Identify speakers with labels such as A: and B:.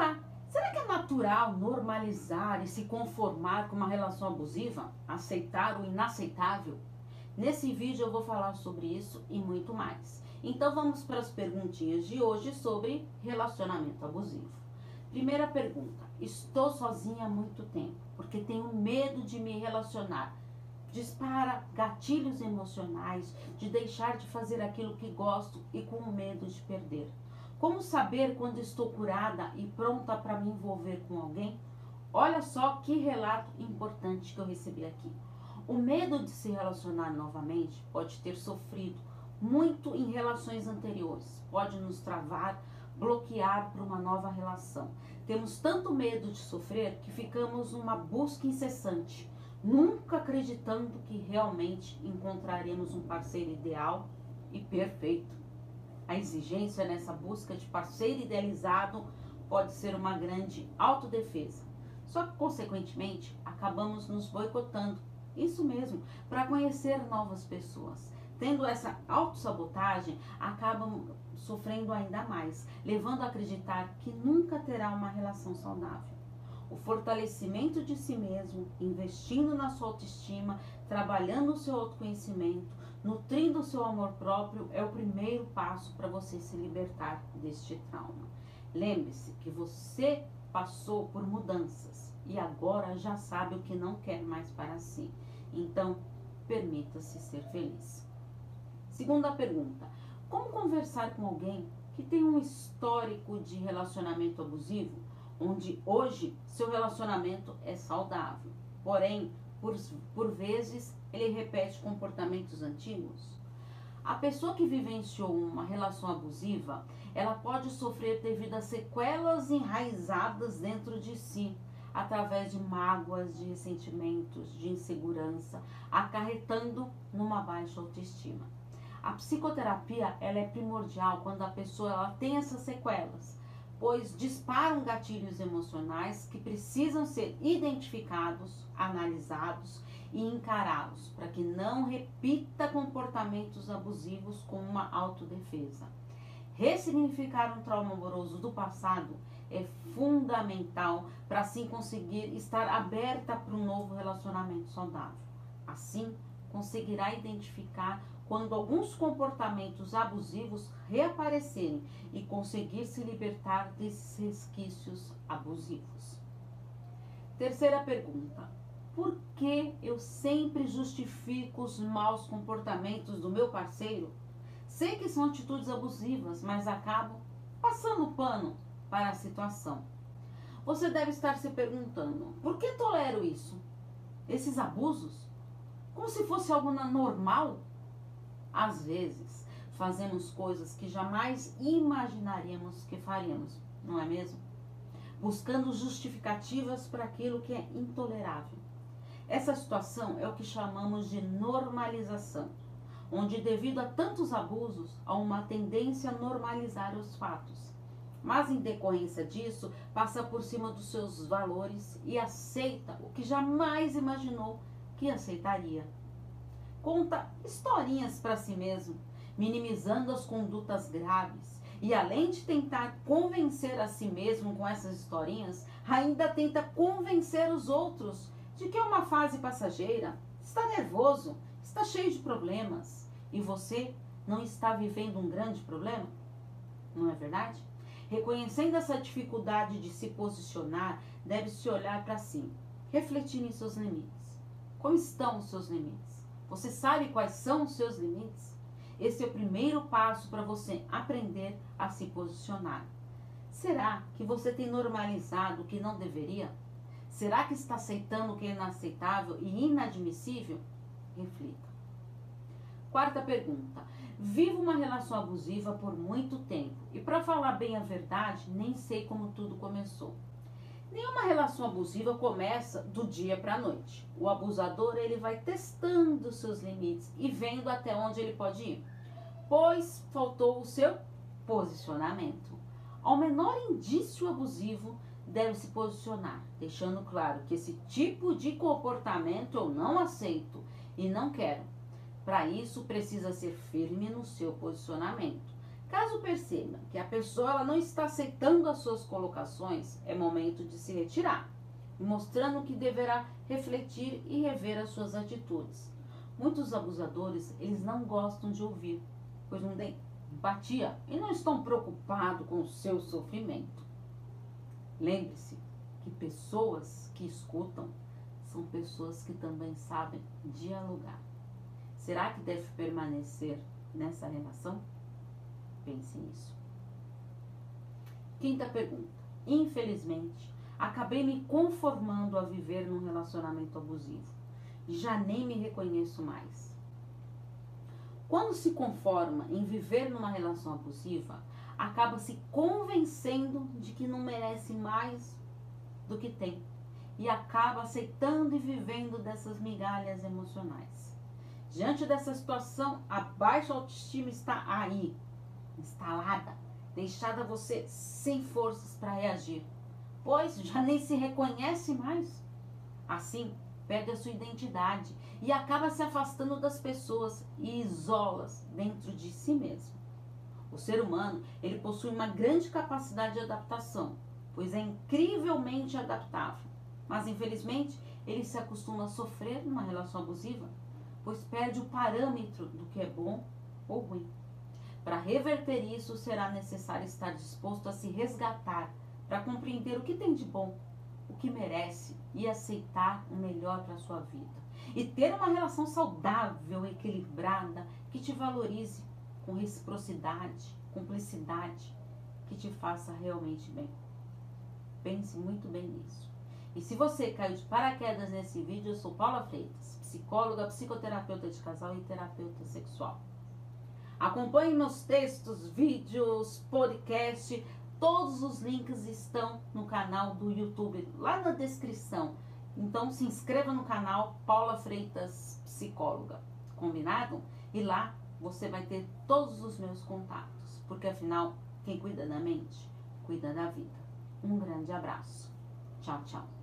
A: lá. Será que é natural normalizar e se conformar com uma relação abusiva? Aceitar o inaceitável? Nesse vídeo eu vou falar sobre isso e muito mais. Então vamos para as perguntinhas de hoje sobre relacionamento abusivo. Primeira pergunta: Estou sozinha há muito tempo porque tenho medo de me relacionar. Dispara gatilhos emocionais de deixar de fazer aquilo que gosto e com medo de perder. Como saber quando estou curada e pronta para me envolver com alguém? Olha só que relato importante que eu recebi aqui. O medo de se relacionar novamente pode ter sofrido muito em relações anteriores, pode nos travar, bloquear para uma nova relação. Temos tanto medo de sofrer que ficamos numa busca incessante, nunca acreditando que realmente encontraremos um parceiro ideal e perfeito. A exigência nessa busca de parceiro idealizado pode ser uma grande autodefesa. Só que, consequentemente, acabamos nos boicotando. Isso mesmo, para conhecer novas pessoas. Tendo essa autossabotagem, acabam sofrendo ainda mais, levando a acreditar que nunca terá uma relação saudável. O fortalecimento de si mesmo, investindo na sua autoestima, trabalhando o seu autoconhecimento, Nutrindo o seu amor próprio é o primeiro passo para você se libertar deste trauma. Lembre-se que você passou por mudanças e agora já sabe o que não quer mais para si. Então, permita-se ser feliz. Segunda pergunta: como conversar com alguém que tem um histórico de relacionamento abusivo, onde hoje seu relacionamento é saudável, porém por, por vezes ele repete comportamentos antigos? A pessoa que vivenciou uma relação abusiva, ela pode sofrer devido a sequelas enraizadas dentro de si, através de mágoas, de ressentimentos, de insegurança, acarretando numa baixa autoestima. A psicoterapia ela é primordial quando a pessoa ela tem essas sequelas pois disparam gatilhos emocionais que precisam ser identificados, analisados e encarados para que não repita comportamentos abusivos com uma autodefesa. Ressignificar um trauma amoroso do passado é fundamental para assim conseguir estar aberta para um novo relacionamento saudável. Assim, conseguirá identificar quando alguns comportamentos abusivos reaparecerem e conseguir se libertar desses resquícios abusivos. Terceira pergunta: por que eu sempre justifico os maus comportamentos do meu parceiro? Sei que são atitudes abusivas, mas acabo passando pano para a situação. Você deve estar se perguntando: por que tolero isso? Esses abusos? Como se fosse algo normal? Às vezes, fazemos coisas que jamais imaginaríamos que faríamos, não é mesmo? Buscando justificativas para aquilo que é intolerável. Essa situação é o que chamamos de normalização, onde, devido a tantos abusos, há uma tendência a normalizar os fatos. Mas, em decorrência disso, passa por cima dos seus valores e aceita o que jamais imaginou que aceitaria conta historinhas para si mesmo, minimizando as condutas graves. E além de tentar convencer a si mesmo com essas historinhas, ainda tenta convencer os outros de que é uma fase passageira, está nervoso, está cheio de problemas. E você não está vivendo um grande problema? Não é verdade? Reconhecendo essa dificuldade de se posicionar, deve-se olhar para si, refletir em seus limites. Como estão os seus limites? Você sabe quais são os seus limites? Esse é o primeiro passo para você aprender a se posicionar. Será que você tem normalizado o que não deveria? Será que está aceitando o que é inaceitável e inadmissível? Reflita. Quarta pergunta. Vivo uma relação abusiva por muito tempo e, para falar bem a verdade, nem sei como tudo começou. Nenhuma relação abusiva começa do dia para a noite. O abusador ele vai testando seus limites e vendo até onde ele pode ir, pois faltou o seu posicionamento. Ao menor indício abusivo, deve se posicionar, deixando claro que esse tipo de comportamento eu não aceito e não quero. Para isso, precisa ser firme no seu posicionamento, Caso perceba que a pessoa não está aceitando as suas colocações, é momento de se retirar, mostrando que deverá refletir e rever as suas atitudes. Muitos abusadores, eles não gostam de ouvir, pois não têm empatia e não estão preocupados com o seu sofrimento. Lembre-se que pessoas que escutam são pessoas que também sabem dialogar. Será que deve permanecer nessa relação? Pense nisso. Quinta pergunta. Infelizmente, acabei me conformando a viver num relacionamento abusivo. Já nem me reconheço mais. Quando se conforma em viver numa relação abusiva, acaba se convencendo de que não merece mais do que tem e acaba aceitando e vivendo dessas migalhas emocionais. Diante dessa situação, a baixa autoestima está aí, instalada, deixada você sem forças para reagir, pois já nem se reconhece mais. Assim, perde a sua identidade e acaba se afastando das pessoas e isola-se dentro de si mesmo. O ser humano, ele possui uma grande capacidade de adaptação, pois é incrivelmente adaptável. Mas infelizmente, ele se acostuma a sofrer numa relação abusiva, pois perde o parâmetro do que é bom ou ruim. Para reverter isso, será necessário estar disposto a se resgatar para compreender o que tem de bom, o que merece e aceitar o melhor para a sua vida. E ter uma relação saudável, equilibrada, que te valorize com reciprocidade, cumplicidade, que te faça realmente bem. Pense muito bem nisso. E se você caiu de paraquedas nesse vídeo, eu sou Paula Freitas, psicóloga, psicoterapeuta de casal e terapeuta sexual. Acompanhe meus textos, vídeos, podcast. Todos os links estão no canal do YouTube, lá na descrição. Então se inscreva no canal Paula Freitas Psicóloga. Combinado? E lá você vai ter todos os meus contatos, porque afinal, quem cuida da mente, cuida da vida. Um grande abraço. Tchau, tchau.